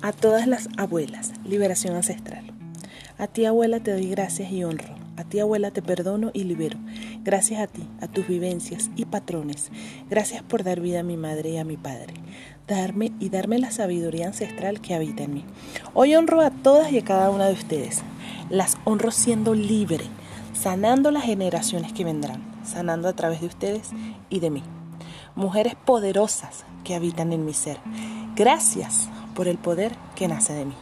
A todas las abuelas, liberación ancestral. A ti abuela te doy gracias y honro. A ti abuela te perdono y libero. Gracias a ti, a tus vivencias y patrones. Gracias por dar vida a mi madre y a mi padre. Darme y darme la sabiduría ancestral que habita en mí. Hoy honro a todas y a cada una de ustedes. Las honro siendo libre, sanando las generaciones que vendrán, sanando a través de ustedes y de mí. Mujeres poderosas que habitan en mi ser. Gracias por el poder que nace de mí.